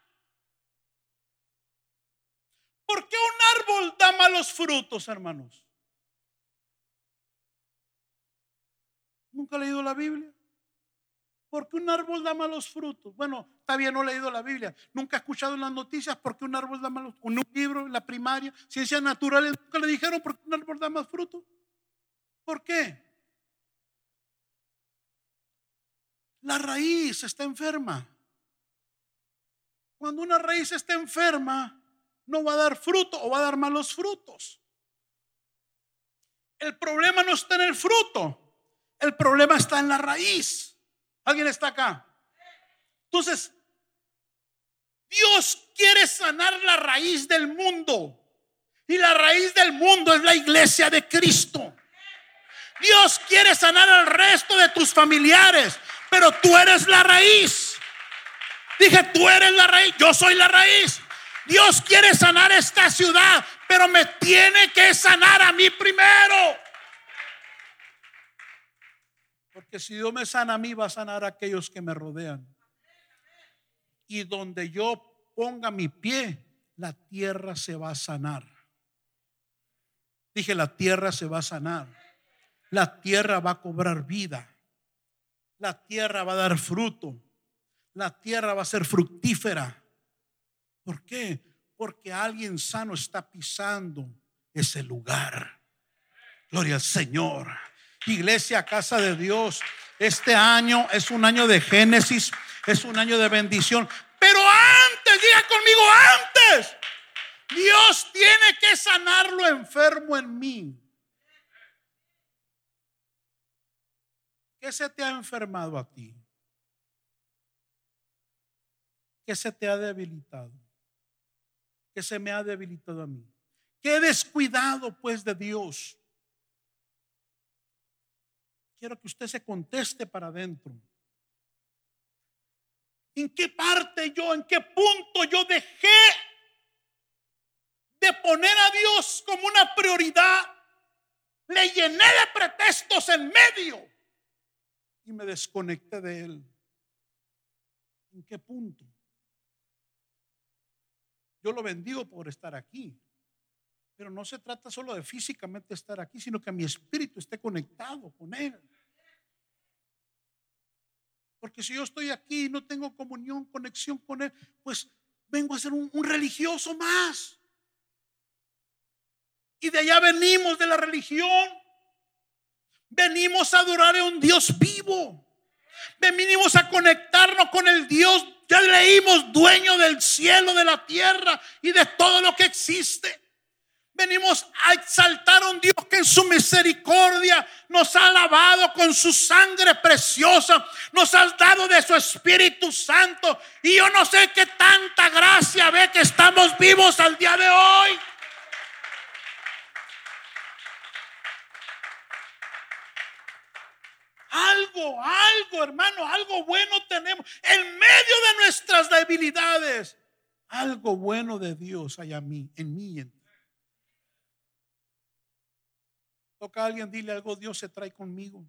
¿Por qué un árbol da malos frutos, hermanos? ¿Nunca ha leído la Biblia? Porque un árbol da malos frutos. Bueno, está bien, no he leído la Biblia. Nunca he escuchado en las noticias porque un árbol da malos frutos. Un libro en la primaria, ciencias naturales, nunca le dijeron por qué un árbol da más frutos. ¿Por qué? La raíz está enferma. Cuando una raíz está enferma, no va a dar fruto o va a dar malos frutos. El problema no está en el fruto. El problema está en la raíz. ¿Alguien está acá? Entonces, Dios quiere sanar la raíz del mundo. Y la raíz del mundo es la iglesia de Cristo. Dios quiere sanar al resto de tus familiares, pero tú eres la raíz. Dije, tú eres la raíz, yo soy la raíz. Dios quiere sanar esta ciudad, pero me tiene que sanar a mí primero. Porque si Dios me sana a mí, va a sanar a aquellos que me rodean. Y donde yo ponga mi pie, la tierra se va a sanar. Dije, la tierra se va a sanar. La tierra va a cobrar vida. La tierra va a dar fruto. La tierra va a ser fructífera. ¿Por qué? Porque alguien sano está pisando ese lugar. Gloria al Señor. Iglesia, casa de Dios. Este año es un año de Génesis, es un año de bendición. Pero antes, diga conmigo, antes, Dios tiene que sanar lo enfermo en mí. ¿Qué se te ha enfermado a ti? ¿Qué se te ha debilitado? ¿Qué se me ha debilitado a mí? ¿Qué descuidado pues de Dios? Quiero que usted se conteste para adentro. ¿En qué parte yo, en qué punto yo dejé de poner a Dios como una prioridad? Le llené de pretextos en medio y me desconecté de Él. ¿En qué punto? Yo lo bendigo por estar aquí. Pero no se trata solo de físicamente estar aquí, sino que mi espíritu esté conectado con Él. Porque si yo estoy aquí y no tengo comunión, conexión con Él, pues vengo a ser un, un religioso más. Y de allá venimos de la religión. Venimos a adorar a un Dios vivo. Venimos a conectarnos con el Dios, ya leímos, dueño del cielo, de la tierra y de todo lo que existe. Venimos a exaltar a un Dios que en su misericordia nos ha lavado con su sangre preciosa, nos ha dado de su Espíritu Santo. Y yo no sé qué tanta gracia ve que estamos vivos al día de hoy. Algo algo, hermano, algo bueno tenemos. En medio de nuestras debilidades, algo bueno de Dios hay en mí, en mí. En Toca a alguien, dile algo Dios se trae conmigo.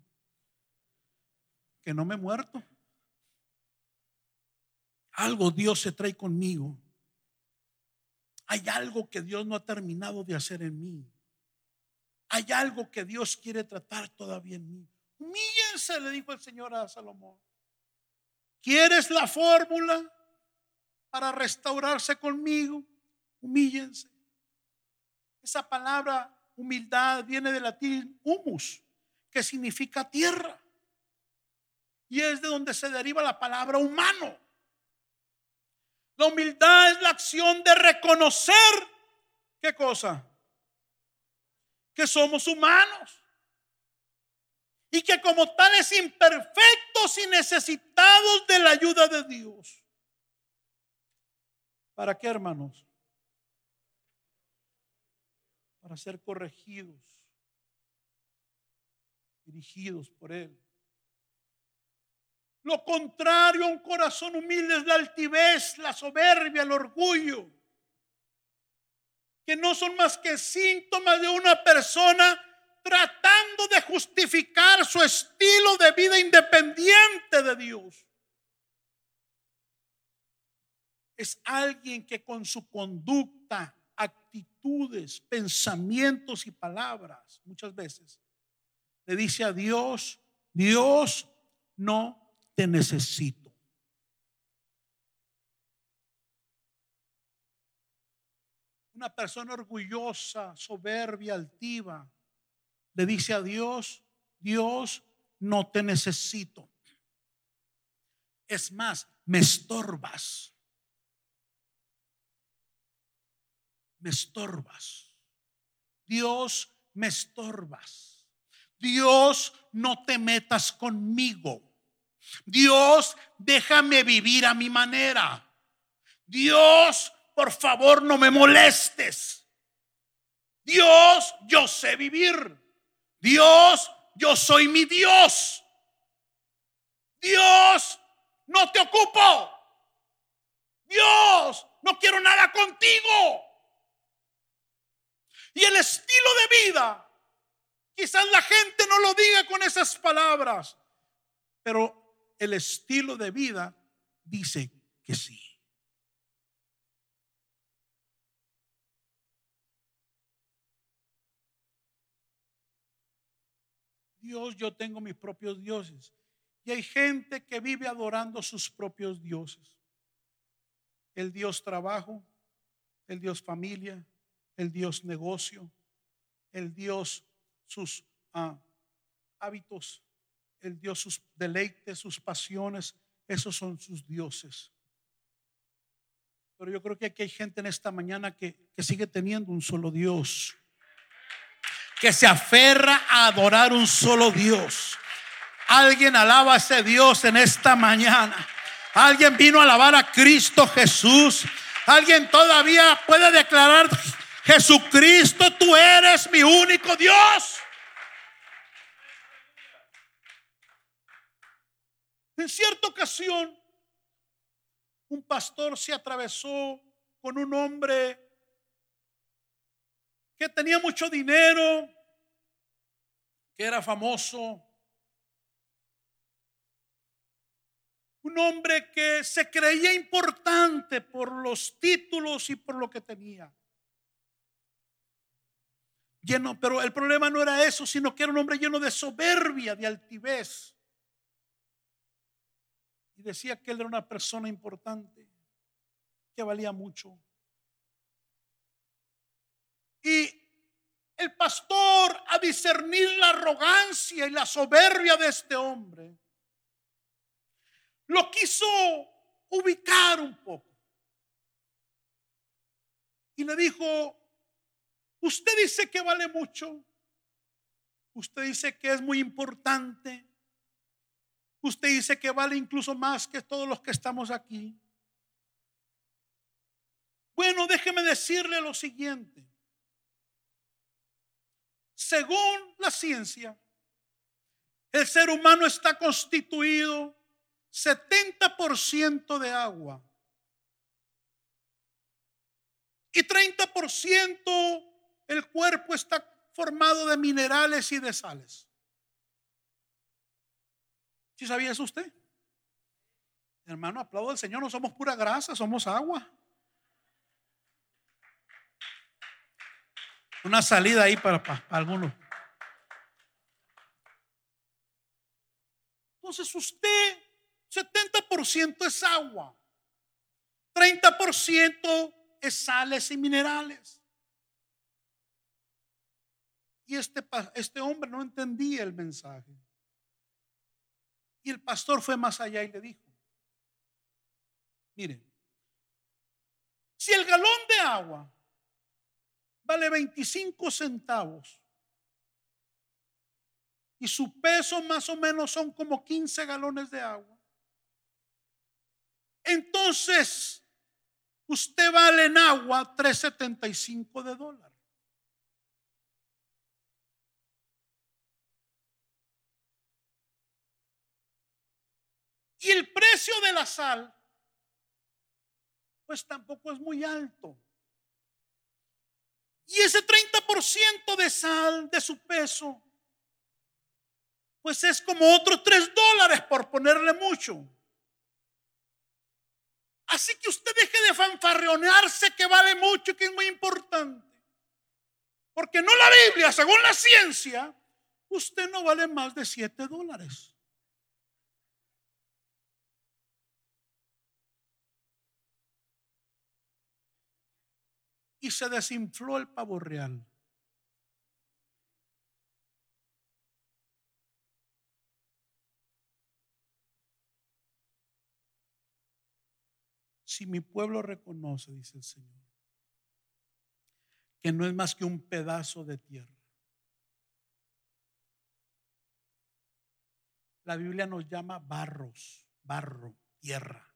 Que no me he muerto. Algo Dios se trae conmigo. Hay algo que Dios no ha terminado de hacer en mí. Hay algo que Dios quiere tratar todavía en mí. Humíllense, le dijo el Señor a Salomón. ¿Quieres la fórmula para restaurarse conmigo? Humíllense. Esa palabra humildad viene del latín humus, que significa tierra. Y es de donde se deriva la palabra humano. La humildad es la acción de reconocer, ¿qué cosa? Que somos humanos. Y que como tales imperfectos y necesitados de la ayuda de Dios. ¿Para qué, hermanos? Para ser corregidos, dirigidos por Él. Lo contrario a un corazón humilde es la altivez, la soberbia, el orgullo, que no son más que síntomas de una persona tratando de justificar su estilo de vida independiente de Dios. Es alguien que con su conducta, actitudes, pensamientos y palabras, muchas veces, le dice a Dios, Dios no te necesito. Una persona orgullosa, soberbia, altiva, le dice a Dios, Dios, no te necesito. Es más, me estorbas. Me estorbas. Dios, me estorbas. Dios, no te metas conmigo. Dios, déjame vivir a mi manera. Dios, por favor, no me molestes. Dios, yo sé vivir. Dios, yo soy mi Dios. Dios, no te ocupo. Dios, no quiero nada contigo. Y el estilo de vida, quizás la gente no lo diga con esas palabras, pero el estilo de vida dice que sí. Dios, yo tengo mis propios dioses. Y hay gente que vive adorando sus propios dioses. El Dios trabajo, el Dios familia, el Dios negocio, el Dios sus ah, hábitos el Dios sus deleites, sus pasiones, esos son sus dioses. Pero yo creo que aquí hay gente en esta mañana que, que sigue teniendo un solo Dios, que se aferra a adorar un solo Dios. Alguien alaba a ese Dios en esta mañana. Alguien vino a alabar a Cristo Jesús. Alguien todavía puede declarar, Jesucristo, tú eres mi único Dios. En cierta ocasión, un pastor se atravesó con un hombre que tenía mucho dinero, que era famoso, un hombre que se creía importante por los títulos y por lo que tenía. Pero el problema no era eso, sino que era un hombre lleno de soberbia, de altivez y decía que él era una persona importante, que valía mucho. Y el pastor, a discernir la arrogancia y la soberbia de este hombre, lo quiso ubicar un poco. Y le dijo, usted dice que vale mucho, usted dice que es muy importante, Usted dice que vale incluso más que todos los que estamos aquí. Bueno, déjeme decirle lo siguiente. Según la ciencia, El ser humano está constituido 70% de agua y 30% el cuerpo está formado de minerales y de sales. ¿Sí sabía eso usted? Hermano, aplaudo al Señor, no somos pura grasa, somos agua. Una salida ahí para, para, algunos. Entonces usted, 70% es agua, 30% es sales y minerales. Y este, este hombre no entendía el mensaje. Y el pastor fue más allá y le dijo, miren, si el galón de agua vale 25 centavos y su peso más o menos son como 15 galones de agua, entonces usted vale en agua 3.75 de dólar. Y el precio de la sal, pues tampoco es muy alto. Y ese 30% de sal de su peso, pues es como otros 3 dólares por ponerle mucho. Así que usted deje de fanfarreonarse que vale mucho, que es muy importante. Porque no la Biblia, según la ciencia, usted no vale más de 7 dólares. Y se desinfló el pavo real. Si mi pueblo reconoce, dice el Señor, que no es más que un pedazo de tierra. La Biblia nos llama barros, barro, tierra.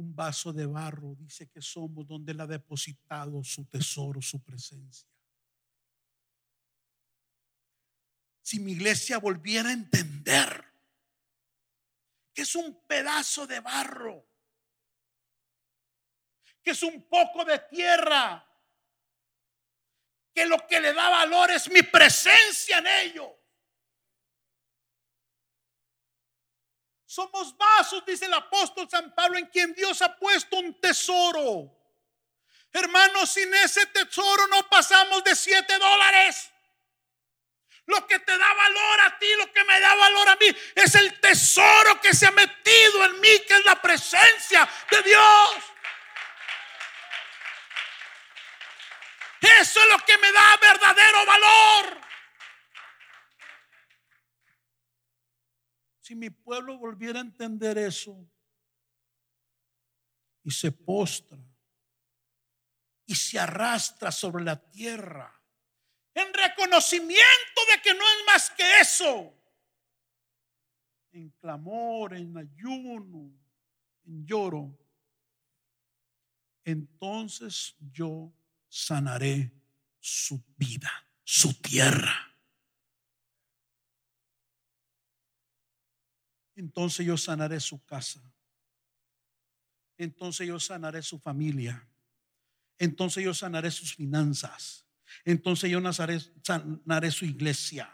Un vaso de barro, dice que somos donde Él ha depositado su tesoro, su presencia. Si mi iglesia volviera a entender que es un pedazo de barro, que es un poco de tierra, que lo que le da valor es mi presencia en ello. Somos vasos, dice el apóstol San Pablo, en quien Dios ha puesto un tesoro. Hermanos, sin ese tesoro no pasamos de siete dólares. Lo que te da valor a ti, lo que me da valor a mí, es el tesoro que se ha metido en mí, que es la presencia de Dios. Eso es lo que me da verdadero valor. Si mi pueblo volviera a entender eso y se postra y se arrastra sobre la tierra en reconocimiento de que no es más que eso, en clamor, en ayuno, en lloro, entonces yo sanaré su vida, su tierra. Entonces yo sanaré su casa. Entonces yo sanaré su familia. Entonces yo sanaré sus finanzas. Entonces yo sanaré su iglesia.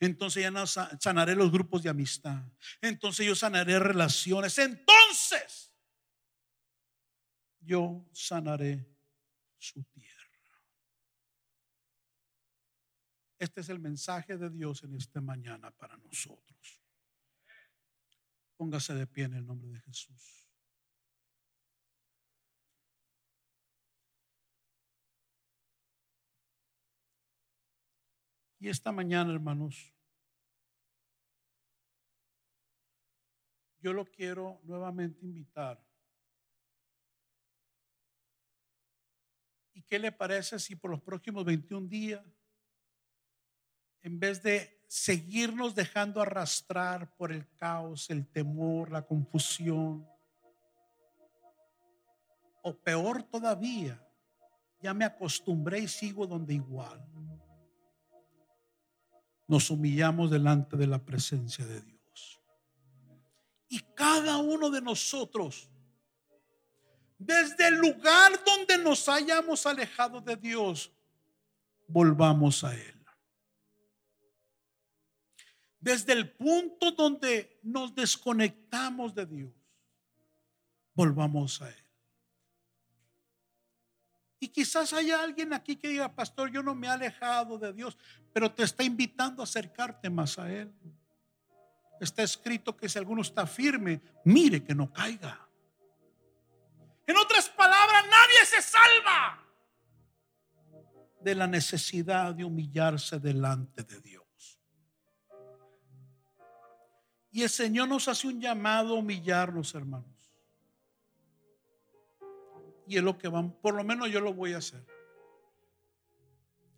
Entonces yo sanaré los grupos de amistad. Entonces yo sanaré relaciones. Entonces yo sanaré su tierra. Este es el mensaje de Dios en esta mañana para nosotros. Póngase de pie en el nombre de Jesús. Y esta mañana, hermanos, yo lo quiero nuevamente invitar. ¿Y qué le parece si por los próximos 21 días, en vez de seguirnos dejando arrastrar por el caos, el temor, la confusión. O peor todavía, ya me acostumbré y sigo donde igual. nos humillamos delante de la presencia de Dios. Y cada uno de nosotros, desde el lugar donde nos hayamos alejado de Dios, volvamos a Él. Desde el punto donde nos desconectamos de Dios, volvamos a Él. Y quizás haya alguien aquí que diga, pastor, yo no me he alejado de Dios, pero te está invitando a acercarte más a Él. Está escrito que si alguno está firme, mire que no caiga. En otras palabras, nadie se salva de la necesidad de humillarse delante de Dios. Y el Señor nos hace un llamado a humillarnos, hermanos. Y es lo que vamos, por lo menos yo lo voy a hacer.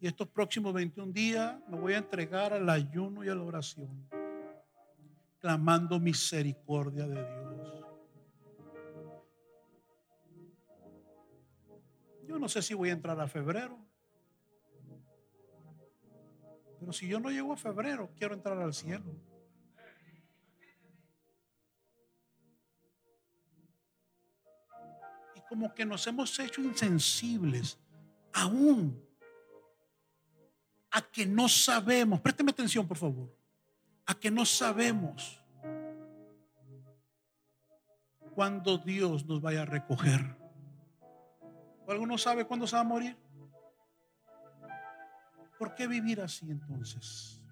Y estos próximos 21 días me voy a entregar al ayuno y a la oración, clamando misericordia de Dios. Yo no sé si voy a entrar a febrero, pero si yo no llego a febrero, quiero entrar al cielo. Como que nos hemos hecho insensibles aún a que no sabemos, présteme atención por favor, a que no sabemos cuándo Dios nos vaya a recoger. ¿O alguno sabe cuándo se va a morir? ¿Por qué vivir así entonces?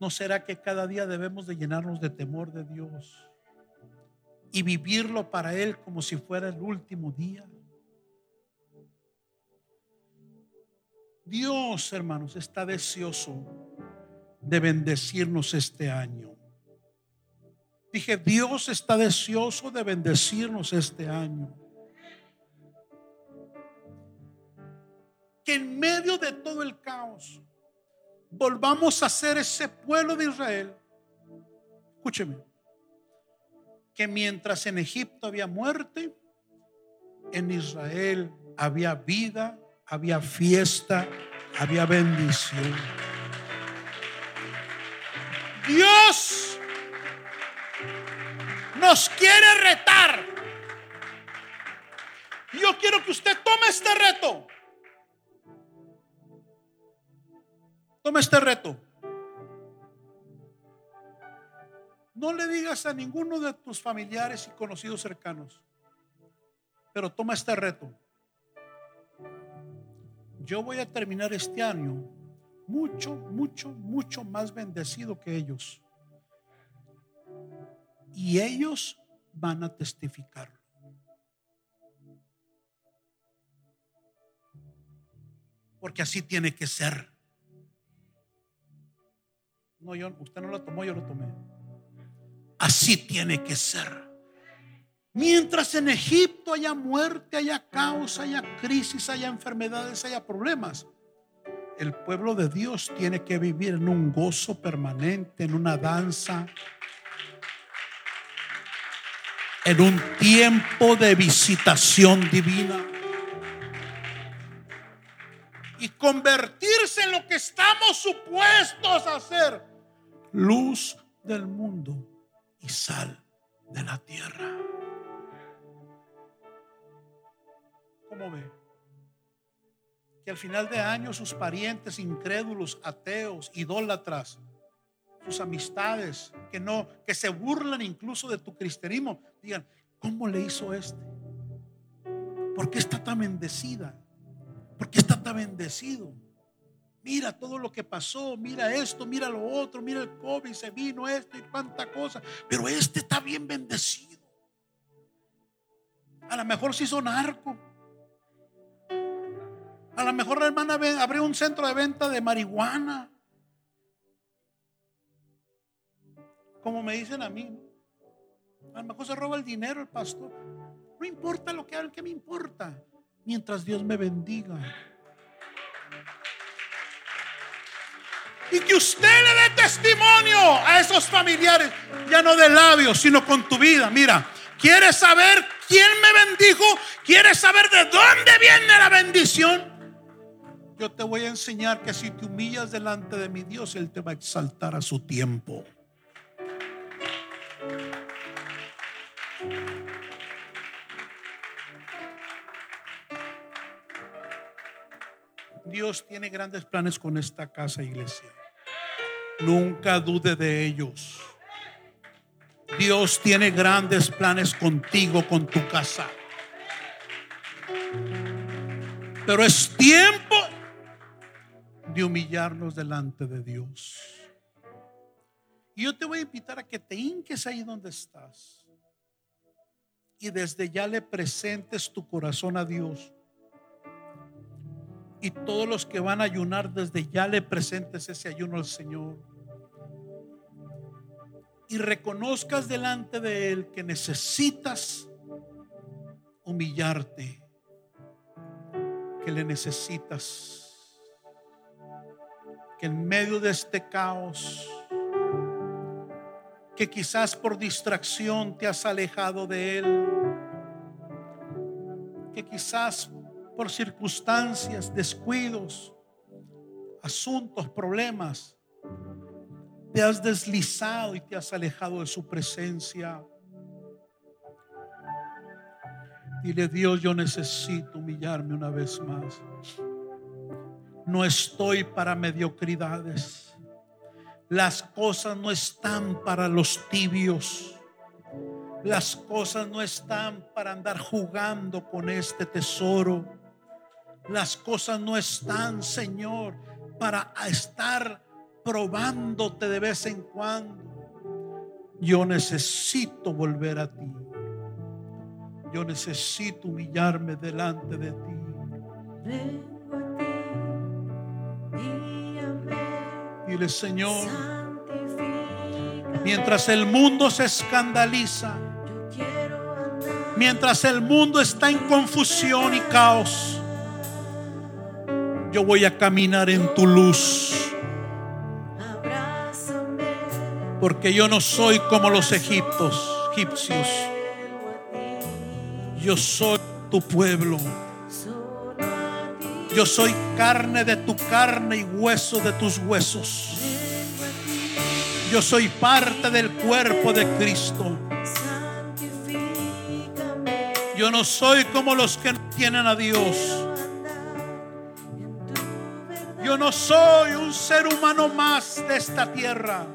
¿No será que cada día debemos de llenarnos de temor de Dios? Y vivirlo para Él como si fuera el último día. Dios, hermanos, está deseoso de bendecirnos este año. Dije, Dios está deseoso de bendecirnos este año. Que en medio de todo el caos volvamos a ser ese pueblo de Israel. Escúcheme que mientras en Egipto había muerte, en Israel había vida, había fiesta, había bendición. Dios nos quiere retar. Yo quiero que usted tome este reto. Tome este reto. No le digas a ninguno de tus familiares y conocidos cercanos, pero toma este reto. Yo voy a terminar este año mucho, mucho, mucho más bendecido que ellos. Y ellos van a testificarlo. Porque así tiene que ser. No, yo, usted no lo tomó, yo lo tomé. Así tiene que ser. Mientras en Egipto haya muerte, haya caos, haya crisis, haya enfermedades, haya problemas, el pueblo de Dios tiene que vivir en un gozo permanente, en una danza, en un tiempo de visitación divina. Y convertirse en lo que estamos supuestos a ser, luz del mundo y sal de la tierra. ¿Cómo ve? Que al final de año sus parientes incrédulos, ateos, idólatras, sus amistades que no que se burlan incluso de tu cristianismo, digan, ¿cómo le hizo este? ¿Por qué está tan bendecida? ¿Por qué está tan bendecido? Mira todo lo que pasó, mira esto, mira lo otro, mira el COVID, se vino esto y cuánta cosa. Pero este está bien bendecido. A lo mejor se hizo narco. A lo mejor la hermana abrió un centro de venta de marihuana. Como me dicen a mí. A lo mejor se roba el dinero el pastor. No importa lo que haga, que me importa? Mientras Dios me bendiga. Y que usted le dé testimonio a esos familiares, ya no de labios, sino con tu vida. Mira, ¿quieres saber quién me bendijo? ¿Quieres saber de dónde viene la bendición? Yo te voy a enseñar que si te humillas delante de mi Dios, Él te va a exaltar a su tiempo. Dios tiene grandes planes con esta casa, iglesia. Nunca dude de ellos. Dios tiene grandes planes contigo, con tu casa. Pero es tiempo de humillarnos delante de Dios. Y yo te voy a invitar a que te hinques ahí donde estás. Y desde ya le presentes tu corazón a Dios. Y todos los que van a ayunar desde ya le presentes ese ayuno al Señor. Y reconozcas delante de Él que necesitas humillarte, que le necesitas, que en medio de este caos, que quizás por distracción te has alejado de Él, que quizás por circunstancias, descuidos, asuntos, problemas, te has deslizado y te has alejado de su presencia. Dile, Dios, yo necesito humillarme una vez más. No estoy para mediocridades. Las cosas no están para los tibios. Las cosas no están para andar jugando con este tesoro. Las cosas no están, Señor, para estar probándote de vez en cuando. Yo necesito volver a ti. Yo necesito humillarme delante de ti. Vengo a ti, guíame, Dile, Señor, mientras el mundo se escandaliza, Yo quiero andar mientras el mundo está en confusión y caos, yo voy a caminar en tu luz, porque yo no soy como los egiptos, egipcios. Yo soy tu pueblo. Yo soy carne de tu carne y hueso de tus huesos. Yo soy parte del cuerpo de Cristo. Yo no soy como los que no tienen a Dios. Yo no soy un ser humano más de esta tierra.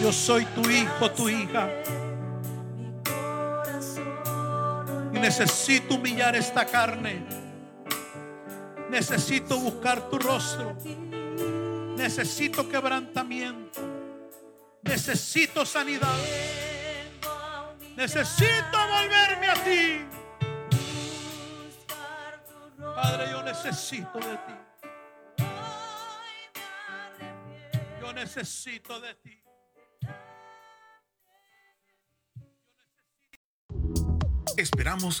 Yo soy tu hijo, tu hija. Y necesito humillar esta carne. Necesito buscar tu rostro. Necesito quebrantamiento. Necesito sanidad. Necesito volverme a ti. Padre, yo necesito de ti. Yo necesito de ti. Esperamos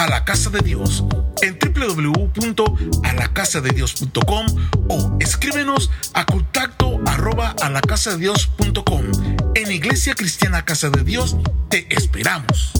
A la Casa de Dios en www.alacasadedios.com o escríbenos a contacto arroba alacasadedios.com. En Iglesia Cristiana Casa de Dios te esperamos.